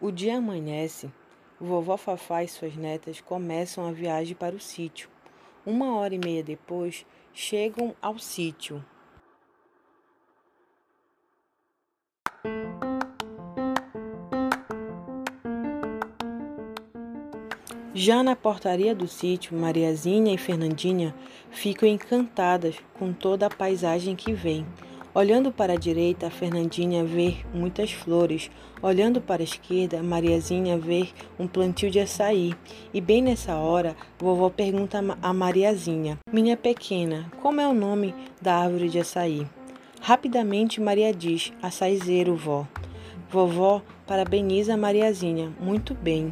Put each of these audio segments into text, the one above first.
O dia amanhece. Vovó Fafá e suas netas começam a viagem para o sítio. Uma hora e meia depois, chegam ao sítio. Já na portaria do sítio, Mariazinha e Fernandinha ficam encantadas com toda a paisagem que vem. Olhando para a direita, Fernandinha vê muitas flores. Olhando para a esquerda, Mariazinha vê um plantio de açaí. E bem nessa hora, vovó pergunta a Mariazinha: Minha pequena, como é o nome da árvore de açaí? Rapidamente, Maria diz: Açaizeiro, vó. Vovó parabeniza Mariazinha. Muito bem.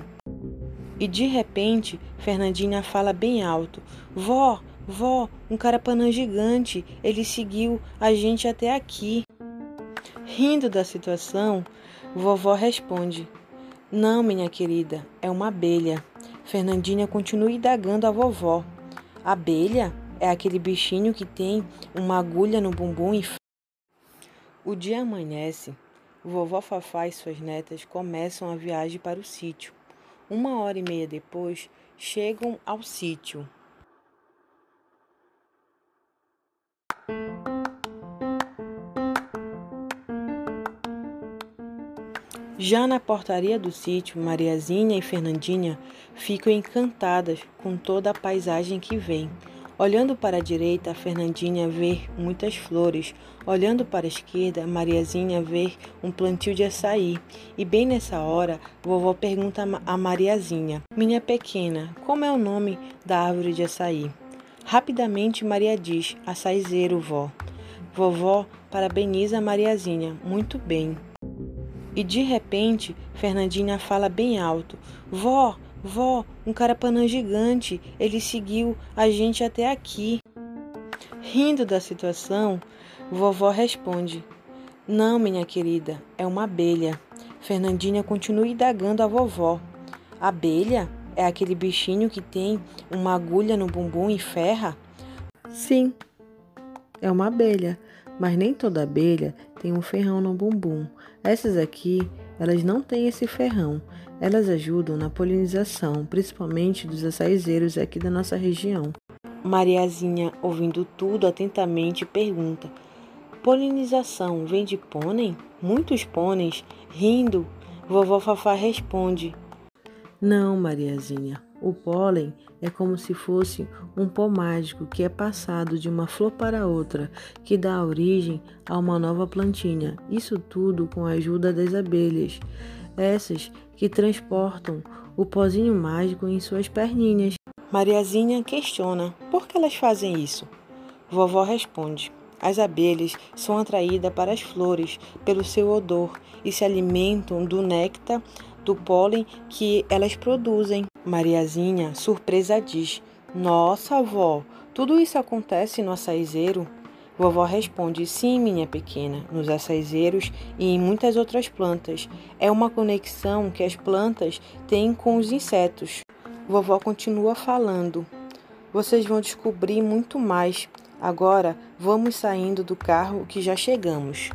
E de repente, Fernandinha fala bem alto: Vó, Vó, um carapanã gigante, ele seguiu a gente até aqui. Rindo da situação, vovó responde: Não, minha querida, é uma abelha. Fernandinha continua indagando a vovó. Abelha é aquele bichinho que tem uma agulha no bumbum e. O dia amanhece. Vovó Fafá e suas netas começam a viagem para o sítio. Uma hora e meia depois, chegam ao sítio. Já na portaria do sítio, Mariazinha e Fernandinha ficam encantadas com toda a paisagem que vem. Olhando para a direita, Fernandinha vê muitas flores. Olhando para a esquerda, Mariazinha vê um plantio de açaí. E bem nessa hora, vovó pergunta a Mariazinha: Minha pequena, como é o nome da árvore de açaí? Rapidamente, Maria diz: Açaizeiro, vó. Vovó parabeniza Mariazinha. Muito bem. E de repente, Fernandinha fala bem alto: Vó, vó, um carapanã gigante, ele seguiu a gente até aqui. Rindo da situação, vovó responde: Não, minha querida, é uma abelha. Fernandinha continua indagando a vovó. Abelha é aquele bichinho que tem uma agulha no bumbum e ferra? Sim, é uma abelha, mas nem toda abelha tem um ferrão no bumbum. Essas aqui, elas não têm esse ferrão. Elas ajudam na polinização, principalmente dos açaizeiros aqui da nossa região. Mariazinha, ouvindo tudo atentamente, pergunta: Polinização vem de pônei? Muitos pôneis? Rindo, vovó Fafá responde: Não, Mariazinha. O pólen é como se fosse um pó mágico que é passado de uma flor para outra, que dá origem a uma nova plantinha. Isso tudo com a ajuda das abelhas, essas que transportam o pozinho mágico em suas perninhas. Mariazinha questiona: por que elas fazem isso? Vovó responde: as abelhas são atraídas para as flores pelo seu odor e se alimentam do néctar do pólen que elas produzem. Mariazinha, surpresa, diz: Nossa, avó, tudo isso acontece no açaizeiro? Vovó responde: Sim, minha pequena, nos açaizeiros e em muitas outras plantas. É uma conexão que as plantas têm com os insetos. Vovó continua falando. Vocês vão descobrir muito mais. Agora vamos saindo do carro que já chegamos.